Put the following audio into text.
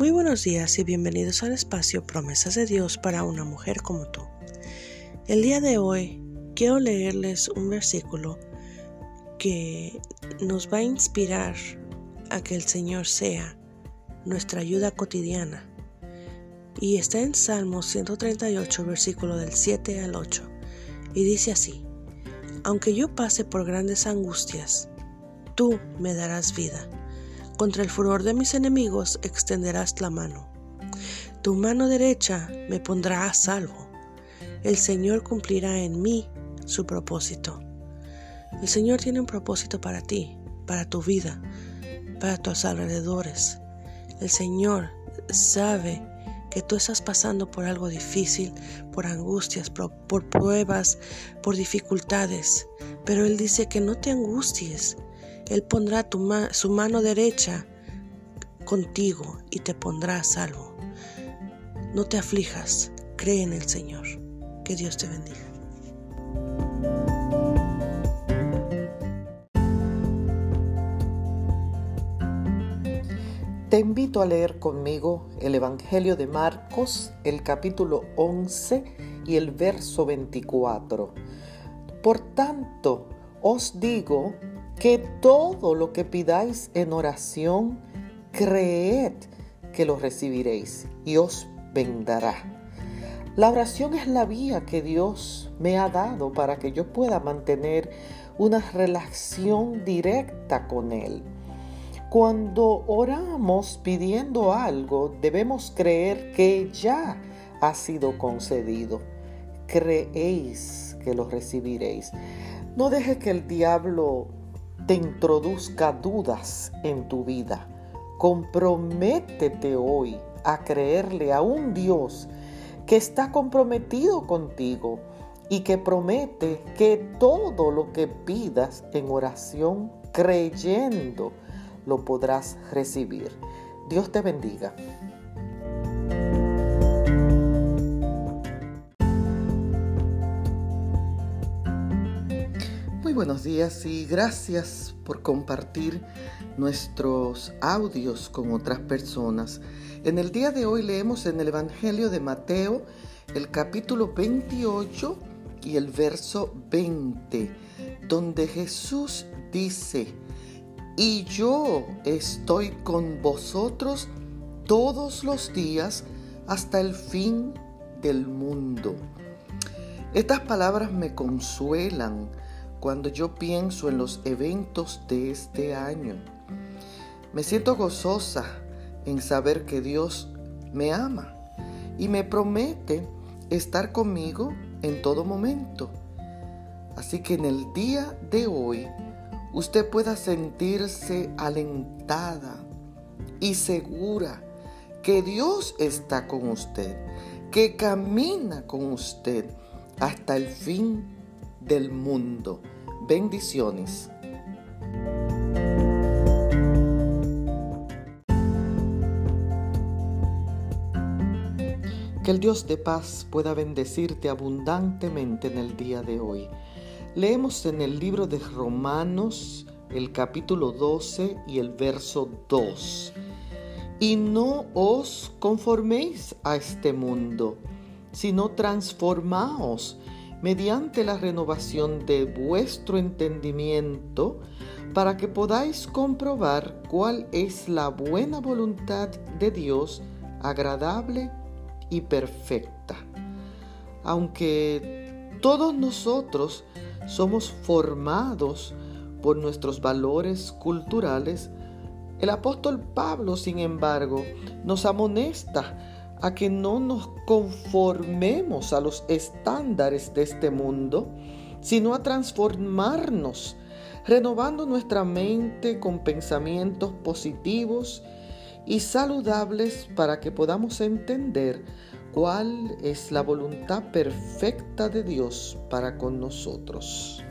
Muy buenos días y bienvenidos al espacio Promesas de Dios para una mujer como tú. El día de hoy quiero leerles un versículo que nos va a inspirar a que el Señor sea nuestra ayuda cotidiana. Y está en Salmos 138, versículo del 7 al 8. Y dice así, aunque yo pase por grandes angustias, tú me darás vida contra el furor de mis enemigos extenderás la mano. Tu mano derecha me pondrá a salvo. El Señor cumplirá en mí su propósito. El Señor tiene un propósito para ti, para tu vida, para tus alrededores. El Señor sabe que tú estás pasando por algo difícil, por angustias, por, pruebas, por dificultades, pero Él dice que no te angusties, él pondrá su mano derecha contigo y te pondrá a salvo. No te aflijas, cree en el Señor. Que Dios te bendiga. Te invito a leer conmigo el Evangelio de Marcos, el capítulo 11 y el verso 24. Por tanto, os digo que todo lo que pidáis en oración, creed que lo recibiréis y os vendrá. La oración es la vía que Dios me ha dado para que yo pueda mantener una relación directa con Él. Cuando oramos pidiendo algo, debemos creer que ya ha sido concedido. Creéis que lo recibiréis. No deje que el diablo te introduzca dudas en tu vida. Comprométete hoy a creerle a un Dios que está comprometido contigo y que promete que todo lo que pidas en oración, creyendo, lo podrás recibir. Dios te bendiga. Buenos días y gracias por compartir nuestros audios con otras personas. En el día de hoy leemos en el Evangelio de Mateo el capítulo 28 y el verso 20, donde Jesús dice, y yo estoy con vosotros todos los días hasta el fin del mundo. Estas palabras me consuelan cuando yo pienso en los eventos de este año. Me siento gozosa en saber que Dios me ama y me promete estar conmigo en todo momento. Así que en el día de hoy usted pueda sentirse alentada y segura que Dios está con usted, que camina con usted hasta el fin del mundo. Bendiciones. Que el Dios de paz pueda bendecirte abundantemente en el día de hoy. Leemos en el libro de Romanos el capítulo 12 y el verso 2. Y no os conforméis a este mundo, sino transformaos mediante la renovación de vuestro entendimiento, para que podáis comprobar cuál es la buena voluntad de Dios, agradable y perfecta. Aunque todos nosotros somos formados por nuestros valores culturales, el apóstol Pablo, sin embargo, nos amonesta a que no nos conformemos a los estándares de este mundo, sino a transformarnos, renovando nuestra mente con pensamientos positivos y saludables para que podamos entender cuál es la voluntad perfecta de Dios para con nosotros.